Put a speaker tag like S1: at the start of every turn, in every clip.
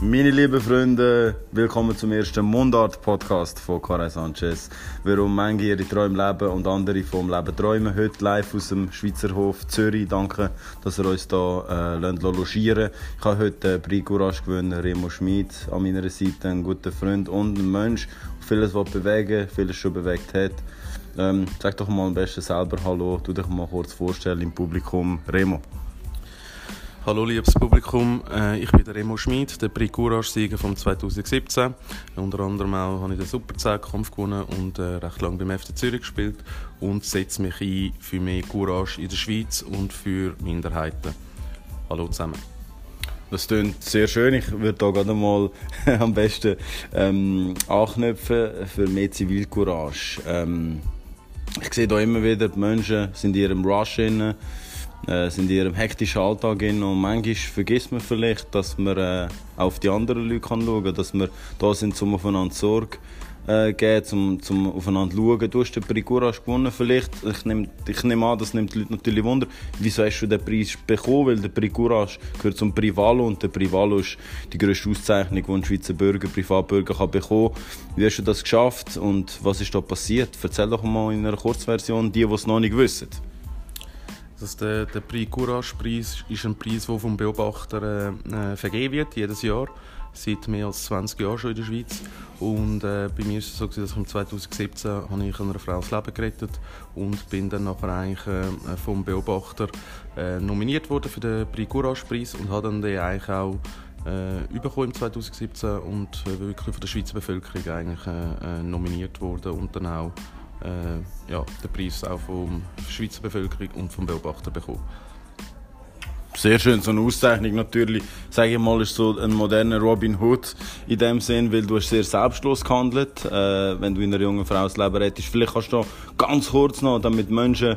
S1: Meine lieben Freunde, willkommen zum ersten Mundart-Podcast von Carey Sanchez. Warum manche ihre Träume leben und andere vom Leben träumen. Heute live aus dem Schweizer Hof Zürich. Danke, dass ihr uns hier äh, logieren Ich habe heute den Prix Courage gewonnen, Remo Schmid an meiner Seite, ein guter Freund und ein Mensch, der vieles bewegen vieles schon bewegt hat. Ähm, sag doch mal am besten selber Hallo, tu dich mal kurz vorstellen im Publikum. Remo.
S2: Hallo liebes Publikum, äh, ich bin der Remo Schmid, der Prix Courage-Sieger von 2017. Unter anderem auch habe ich den Super 10-Kampf gewonnen und äh, recht lange beim FC Zürich gespielt und setze mich ein für mehr Courage in der Schweiz und für Minderheiten. Hallo zusammen.
S1: Das klingt sehr schön. Ich würde hier gerade mal am besten ähm, anknüpfen für mehr Zivilcourage. Ähm, ich sehe hier immer wieder, die Menschen sind in ihrem Rush. Drin äh, sind in ihrem hektischen Alltag in und manchmal vergisst man vielleicht, dass man äh, auf die anderen Leute kann schauen kann, dass wir da sind, um aufeinander Sorge äh, geben, um, um aufeinander schauen. Du hast den Prix Courage gewonnen vielleicht. Ich nehme, ich nehme an, das nimmt die Leute natürlich Wunder. Wieso hast du den Preis bekommen? Weil der Prix Courage gehört zum Privalo und der Privalo ist die grösste Auszeichnung, die ein Schweizer Bürger, Privatbürger kann bekommen Wie hast du das geschafft und was ist da passiert? Erzähl doch mal in einer Kurzversion, die, die es noch nicht wissen.
S2: Das der, der Prix Courage Preis ist ein Preis, der vom Beobachter äh, vergeben wird, jedes Jahr. Seit mehr als 20 Jahren schon in der Schweiz. Und äh, bei mir ist es so, dass ich im 2017 habe ich einer Frau das Leben gerettet und bin dann nachher eigentlich äh, vom Beobachter äh, nominiert worden für den Prix Courage Preis und habe dann den eigentlich auch äh, bekommen im 2017 und äh, wirklich von der Schweizer Bevölkerung eigentlich äh, äh nominiert worden und dann auch äh, ja, den Preis auch von der Schweizer Bevölkerung und vom Beobachter bekommen.
S1: Sehr schön, so eine Auszeichnung natürlich, sage ich mal, ist so ein moderner Robin Hood in dem Sinn, weil du hast sehr selbstlos gehandelt, äh, wenn du in einer jungen Frau das Leben rettest. Vielleicht kannst du ganz kurz noch, damit Menschen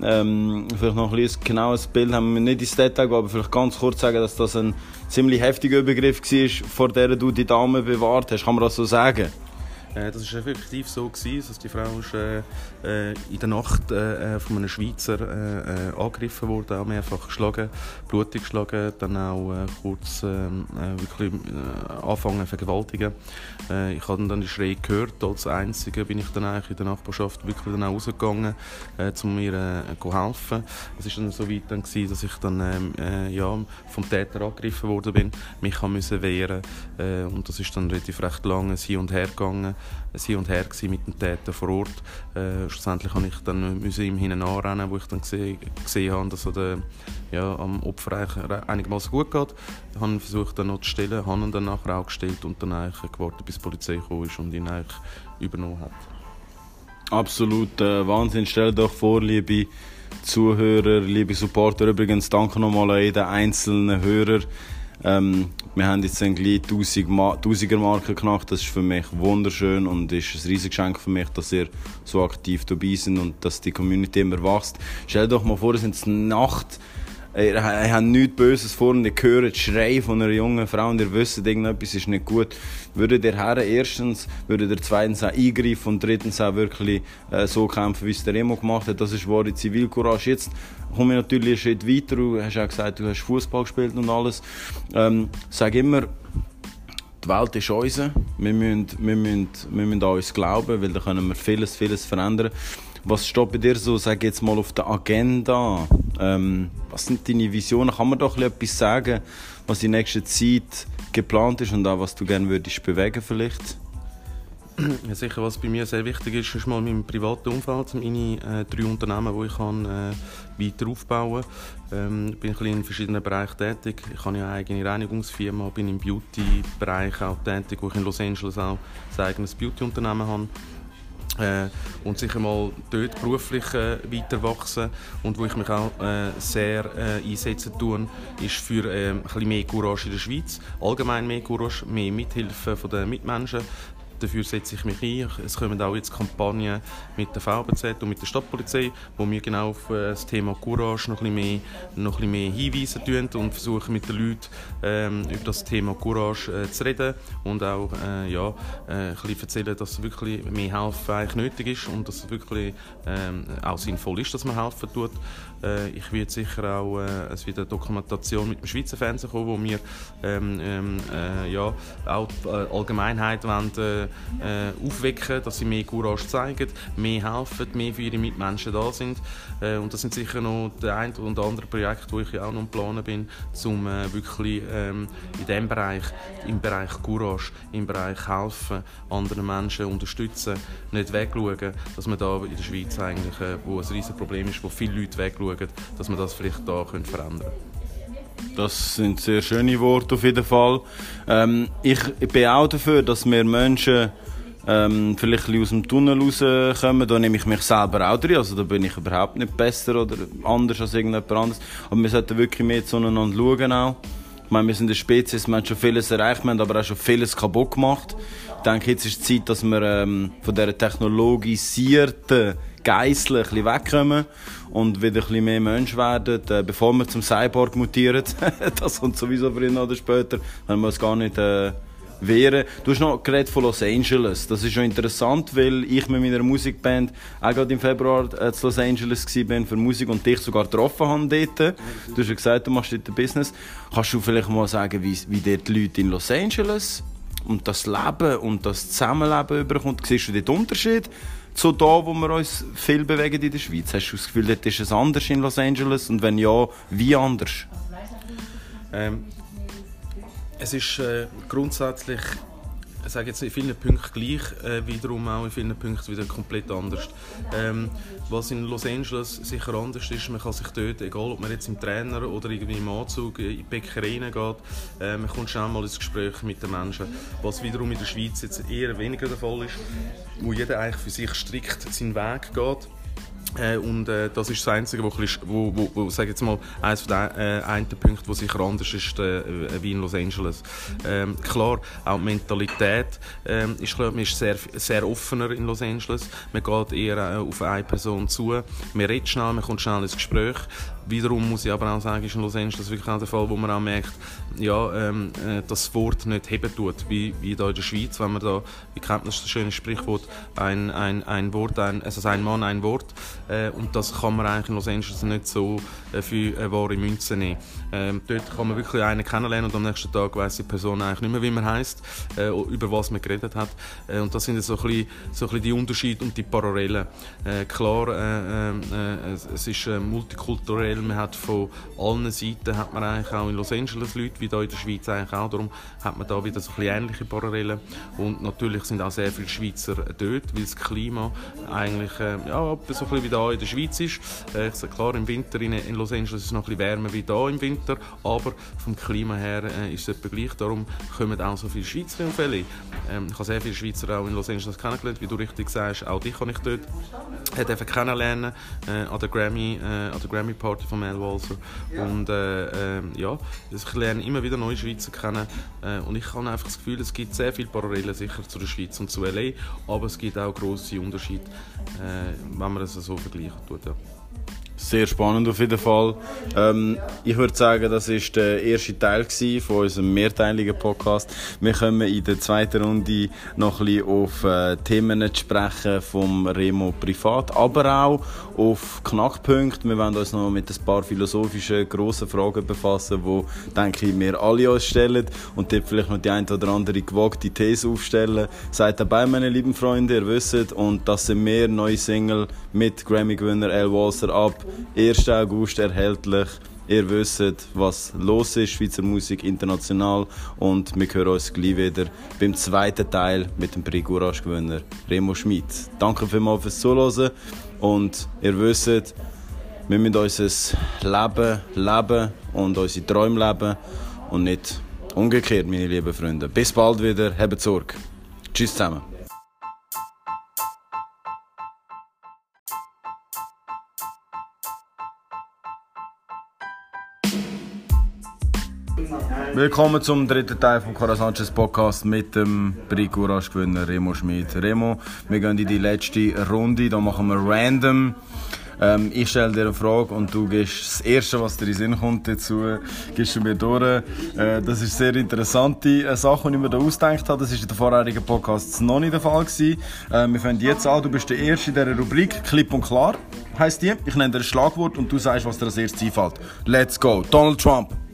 S1: ähm, vielleicht noch ein genaues Bild haben, wir nicht ins Detail gehen, aber vielleicht ganz kurz sagen, dass das ein ziemlich heftiger Übergriff war, vor der du die Dame bewahrt hast. Kann man das so sagen?
S2: Äh, das war effektiv so, gewesen, dass die Frau ist, äh, äh, in der Nacht äh, von einem Schweizer äh, äh, angegriffen wurde, auch mehrfach geschlagen, blutig geschlagen, dann auch kurz ähm, wirklich anfangen vergewaltigen. ich habe dann die Schreie gehört, als Einziger bin ich dann eigentlich in der Nachbarschaft wirklich dann auch rausgegangen, um ihr zu helfen. Es war dann so weit dann gewesen, dass ich dann ähm, ja, vom Täter angegriffen worden bin, mich musste wehren und das ist dann relativ recht lange Hin und Her gegangen ein und Her mit dem Täter vor Ort. Äh, schlussendlich musste ich dann ihm hinten anrennen, wo ich dann gesehen, habe, dass er der, ja, am Opfer einigermaßen gut geht. Ich habe versucht, dann noch zu stellen, habe ihn dann nachher auch gestellt und dann eigentlich gewartet, bis die Polizei gekommen ist und ihn eigentlich übernommen hat.
S1: Absolut äh, Wahnsinn. Stell dir doch vor, liebe Zuhörer, liebe Supporter, übrigens danke nochmal an jeden einzelnen Hörer, ähm, wir haben jetzt die 1000er Marke geknackt. Das ist für mich wunderschön und ist ein riesiges Geschenk für mich, dass ihr so aktiv dabei seid und dass die Community immer wächst. Stell dir doch mal vor, es ist Nacht ich habe nichts Böses vor und ihr hört die Schrei von einer jungen Frau und ihr wisst, irgendetwas ist nicht gut. Würde der Herr erstens, würde der zweitens auch eingreifen und drittens auch wirklich äh, so kämpfen, wie es der Remo gemacht hat. Das ist wahre Zivilcourage. Jetzt komme ich natürlich einen Schritt weiter. Du hast auch gesagt, du hast Fußball gespielt und alles. Ähm, sag immer, die Welt ist unsere. Wir müssen, wir, müssen, wir müssen an uns glauben, weil da können wir vieles, vieles verändern. Was steht bei dir so, sag jetzt mal, auf der Agenda? Ähm, was sind deine Visionen? Kann man doch etwas sagen, was in nächster Zeit geplant ist und auch was du gerne würdest bewegen vielleicht?
S2: Ja, sicher, was bei mir sehr wichtig ist, ist mal mein privates Umfeld, meine äh, drei Unternehmen, die ich kann, äh, weiter aufbauen kann. Ähm, ich bin in verschiedenen Bereichen tätig. Ich habe eine eigene Reinigungsfirma, bin im Beauty-Bereich auch tätig, wo ich in Los Angeles auch ein eigenes Beauty-Unternehmen habe. Äh, und sicher mal dort beruflich äh, weiter wachsen und wo ich mich auch äh, sehr äh, einsetzen tue, ist für äh, ein bisschen mehr Courage in der Schweiz, allgemein mehr Courage, mehr Mithilfe von den Mitmenschen, dafür setze ich mich ein. Es kommen auch jetzt Kampagnen mit der VBZ und mit der Stadtpolizei, wo wir genau auf äh, das Thema Courage noch ein bisschen mehr, noch ein bisschen mehr hinweisen tun und versuchen mit den Leuten ähm, über das Thema Courage äh, zu reden und auch äh, ja, äh, ein bisschen erzählen, dass wirklich mehr Hilfe eigentlich nötig ist und dass es wirklich ähm, auch sinnvoll ist, dass man helfen tut. Äh, ich werde sicher auch äh, es wird eine Dokumentation mit dem Schweizer Fernsehen kommen, wo wir ähm, ähm, äh, ja, auch die Allgemeinheit wollen, äh, aufwecken, dass sie mehr Courage zeigen, mehr helfen, mehr für ihre Mitmenschen da sind. Äh, und das sind sicher noch der ein oder andere Projekte, wo ich auch noch Planen bin, um äh, wirklich ähm, in diesem Bereich, im Bereich Courage, im Bereich helfen, anderen Menschen unterstützen, nicht wegschauen, dass man da in der Schweiz eigentlich, äh, wo ein riesiges Problem ist, wo viele Leute wegschauen, dass man das vielleicht da können verändern können.
S1: Das sind sehr schöne Worte auf jeden Fall. Ähm, ich bin auch dafür, dass wir Menschen ähm, vielleicht ein aus dem Tunnel rauskommen. Da nehme ich mich selber auch drin. Also da bin ich überhaupt nicht besser oder anders als irgendjemand anderes. Aber wir sollten wirklich mehr zueinander schauen auch. Ich meine, wir sind eine Spezies, wir haben schon vieles erreicht, wir haben aber auch schon vieles kaputt gemacht. Ich denke, jetzt ist die Zeit, dass wir ähm, von dieser technologisierten Geißel ein bisschen wegkommen und wieder ein bisschen mehr Mensch werden, äh, bevor wir zum Cyborg mutieren. das kommt sowieso früher oder später, wenn wir es gar nicht äh, wehren. Du hast noch geredet von Los Angeles. Das ist schon interessant, weil ich mit meiner Musikband auch gerade im Februar äh, zu Los Angeles war für Musik und dich sogar getroffen habe dort. Du hast ja gesagt, du machst dort ein Business. Kannst du vielleicht mal sagen, wie, wie dort die Leute in Los Angeles und das Leben und das Zusammenleben überkommt? Siehst du dort Unterschied? Zu da, wo wir uns viel bewegen in der Schweiz? Hast du das Gefühl, dort ist es anders in Los Angeles? Und wenn ja, wie anders?
S2: Ähm, es ist äh, grundsätzlich ich sage jetzt in vielen Punkten gleich, äh, wiederum auch in vielen Punkten wieder komplett anders. Ähm, was in Los Angeles sicher anders ist, man kann sich dort, egal ob man jetzt im Trainer oder irgendwie im Anzug in die Bäckerei geht, äh, man kommt schnell mal ins Gespräch mit den Menschen. Was wiederum in der Schweiz jetzt eher weniger der Fall ist, wo jeder eigentlich für sich strikt seinen Weg geht äh, und äh, das ist das Einzige, wo, wo, wo, wo sag jetzt mal, eines von den äh, einen Punkten, wo sicher anders ist äh, wie in Los Angeles. Ähm, klar, auch die Mentalität ähm, ist, klar, man ist sehr, sehr offener in Los Angeles. Man geht eher äh, auf eine Person zu. Man redet schnell, man kommt schnell ins Gespräch. Wiederum muss ich aber auch sagen, ist in Los Angeles wirklich auch der Fall, wo man auch merkt, ja, ähm, äh, das Wort nicht heben tut, wie, wie da in der Schweiz, wenn man da, wie kennt das schöne Sprichwort, ein, ein, ein Wort, ein, also ein Mann, ein Wort, äh, und das kann man eigentlich in Los Angeles nicht so äh, für eine wahre Münze nehmen. Ähm, dort kann man wirklich einen kennenlernen und am nächsten Tag weiß die Person eigentlich nicht mehr, wie man heißt, äh, über was man geredet hat. Äh, und das sind so ein, bisschen, so ein bisschen die Unterschiede und die Parallelen. Äh, klar, äh, es ist multikulturell weil man hat von allen Seiten hat man eigentlich auch in Los Angeles Leute, wie hier in der Schweiz eigentlich auch, darum hat man da wieder so ein bisschen ähnliche Parallelen und natürlich sind auch sehr viele Schweizer dort, weil das Klima eigentlich äh, ja, so ein bisschen wie hier in der Schweiz ist. Äh, ich sage klar, im Winter in, in, Los Angeles ist es noch ein bisschen wärmer wie hier im Winter, aber vom Klima her äh, ist es etwa gleich, darum kommen auch so viele Schweizer auf LA. Ähm, ich habe sehr viele Schweizer auch in Los Angeles kennengelernt, wie du richtig sagst, auch dich kann ich dort äh, kennenlernen äh, an der Grammy, äh, an der Grammy Party von Mel Walser. Und äh, äh, ja, ich lerne immer wieder neue Schweizer kennen. Äh, und ich habe einfach das Gefühl, es gibt sehr viele Parallelen sicher zu der Schweiz und zu LA, aber es gibt auch grosse Unterschiede, äh, wenn man das so vergleichen tut. Ja.
S1: Sehr spannend auf jeden Fall. Ähm, ich würde sagen, das war der erste Teil von unserem mehrteiligen Podcast. Wir kommen in der zweiten Runde noch ein bisschen auf äh, Themen zu sprechen vom Remo privat, aber auch auf Knackpunkte. Wir werden uns noch mit ein paar philosophischen, grossen Fragen befassen, die, denke ich, wir alle uns stellen und dort vielleicht noch die ein oder andere gewagte These aufstellen. Seid dabei, meine lieben Freunde, ihr wisst. Und das sind mehr neue Single mit Grammy-Gewinner Al Walser ab 1. August erhältlich. Ihr wisst, was los ist, Schweizer Musik international. Und wir hören uns gleich wieder beim zweiten Teil mit dem Prix Courage Gewinner Remo Schmid. Danke vielmals fürs Zuhören. Und ihr wisst, wir müssen unser Leben leben und unsere Träume leben und nicht umgekehrt, meine lieben Freunde. Bis bald wieder, habt Sorge. Tschüss zusammen. Willkommen zum dritten Teil vom Cora Sanchez Podcast mit dem Bricurasch-Gewinner Remo Schmid. Remo, wir gehen in die letzte Runde, da machen wir random. Ähm, ich stelle dir eine Frage und du gibst das Erste, was dir in den Sinn kommt dazu, gibst du mir durch. Äh, das ist eine sehr interessante äh, Sache, die ich mir da ausgedacht habe. Das war in den vorherigen Podcasts noch nicht der Fall. Gewesen. Äh, wir fangen jetzt an. Du bist der Erste in dieser Rubrik. Klipp und klar heisst die. Ich nenne dir ein Schlagwort und du sagst, was dir als erstes einfällt. Let's go. Donald Trump.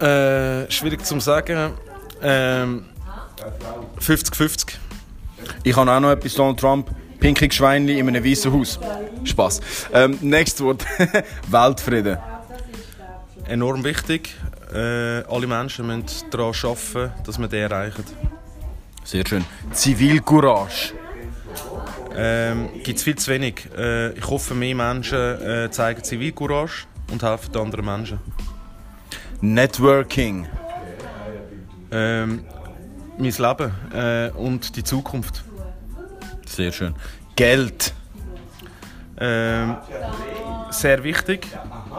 S2: Äh, schwierig zu sagen. Ähm, 50-50.
S1: Ich habe auch noch etwas Donald Trump. Pinkig Schweinli in einem weißen Haus. Spaß. Ähm, nächstes Wort. Weltfrieden.
S2: Enorm wichtig. Äh, alle Menschen müssen daran arbeiten, dass wir den erreichen.
S1: Sehr schön. Zivilcourage.
S2: Ähm, Gibt es viel zu wenig. Äh, ich hoffe, mehr Menschen äh, zeigen Zivilcourage und helfen anderen Menschen.
S1: Networking.
S2: Ähm, mein Leben äh, und die Zukunft.
S1: Sehr schön. Geld.
S2: Ähm, sehr wichtig.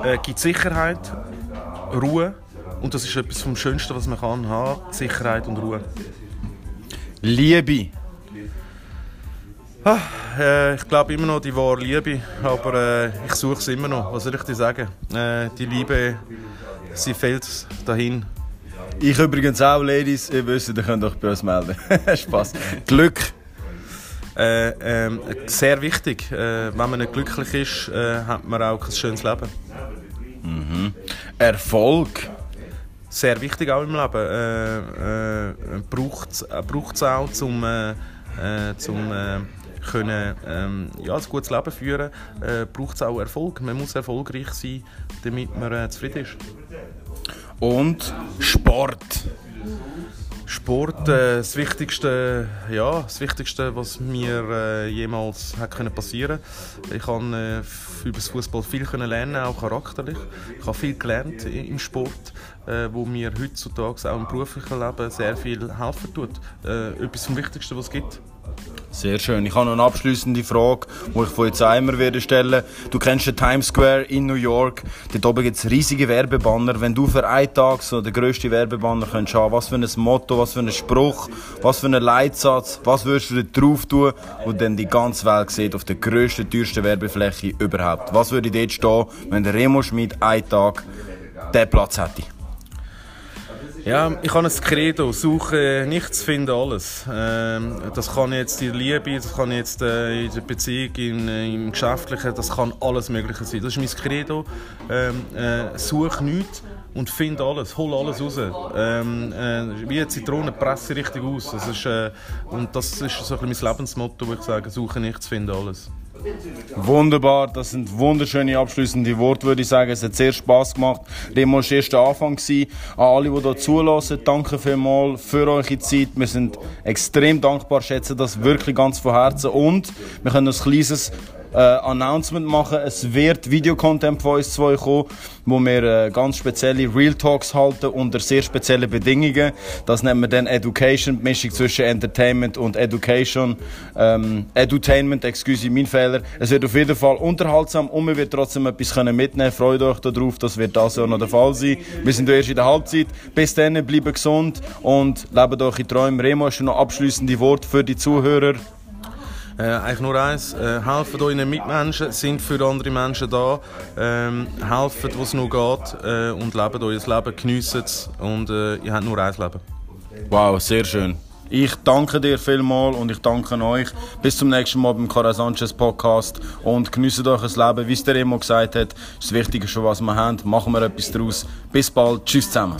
S2: Äh, gibt Sicherheit, Ruhe. Und das ist etwas vom Schönsten, was man kann haben. Sicherheit und Ruhe.
S1: Liebe.
S2: Ah, äh, ich glaube immer noch die wahre Liebe, aber äh, ich suche es immer noch. Was soll ich dir sagen? Äh, die Liebe, sie fehlt dahin.
S1: Ich übrigens auch, Ladies. Ihr wisst, ihr könnt euch bei uns melden. Spaß. Glück.
S2: Äh, ähm, sehr wichtig. Äh, wenn man nicht glücklich ist, äh, hat man auch ein schönes Leben.
S1: Mhm. Erfolg.
S2: Sehr wichtig auch im Leben. Äh, äh, braucht es auch, um, äh, äh, zum äh, können, ähm, ja, ein gutes Leben führen, äh, braucht es auch Erfolg. Man muss erfolgreich sein, damit man äh, zufrieden ist.
S1: Und Sport.
S2: Sport, äh, das Wichtigste, ja, das Wichtigste, was mir äh, jemals hat können passieren. Ich habe äh, über das Fußball viel können lernen, auch charakterlich. Ich habe viel gelernt im Sport, äh, wo mir heutzutage auch im beruflichen Leben sehr viel helfen tut. Äh, etwas vom Wichtigsten, was es gibt.
S1: Sehr schön. Ich habe noch eine abschließende Frage, die ich von jetzt einmal werde stellen. Du kennst den Times Square in New York. Dort oben gibt es riesige Werbebanner. Wenn du für einen Tag so den grössten Werbebanner könntest haben, was für ein Motto, was für ein Spruch, was für einen Leitsatz, was würdest du da drauf tun, wo dann die ganze Welt sieht auf der grössten, teuersten Werbefläche überhaupt? Was würde dort stehen, wenn der Remo Schmidt einen Tag diesen Platz hätte?
S2: Ja, ich habe ein Credo, suche nichts, finde alles. Ähm, das kann jetzt die Liebe, das kann jetzt äh, in der Beziehung, in, äh, im Geschäftlichen, das kann alles Mögliche sein. Das ist mein Credo. Ähm, äh, such nichts und finde alles, hol alles raus. Ähm, äh, wie eine Zitrone, presse richtig aus. Das ist, und das ist so ein bisschen mein Lebensmotto, wo ich sage, suche nichts, finde alles.
S1: Wunderbar, das sind wunderschöne abschließende Worte, würde ich sagen. Es hat sehr Spass gemacht. Remo war erst der Anfang. An alle, die hier zulassen, danke vielmals für eure Zeit. Wir sind extrem dankbar, schätzen das wirklich ganz von Herzen. Und wir können ein kleines äh, Announcement machen. Es wird Videocontent von uns zwei kommen, wo wir äh, ganz spezielle Real Talks halten unter sehr speziellen Bedingungen. Das nennen wir dann Education, die Mischung zwischen Entertainment und Education. Ähm, Edutainment, excuse mein Fehler. Es wird auf jeden Fall unterhaltsam und wir werden trotzdem etwas können mitnehmen. Freut euch darauf, das wird das ja noch der Fall sein. Wir sind erst in der Halbzeit. Bis dann, bleibt gesund und lebt eure Träume. Remo, hast du noch abschließende Worte für die Zuhörer?
S2: Äh, eigentlich nur eins, äh, helfen euren Mitmenschen, sind für andere Menschen da, ähm, wo es nur geht äh, und lebt euer Leben, geniessen es und äh, ihr habt nur ein Leben.
S1: Wow, sehr schön. Ich danke dir vielmals und ich danke euch. Bis zum nächsten Mal beim Cara Sanchez Podcast und genießt euch das Leben. Wie es der immer gesagt hat, ist das Wichtigste, was wir haben. Machen wir etwas daraus. Bis bald. Tschüss zusammen.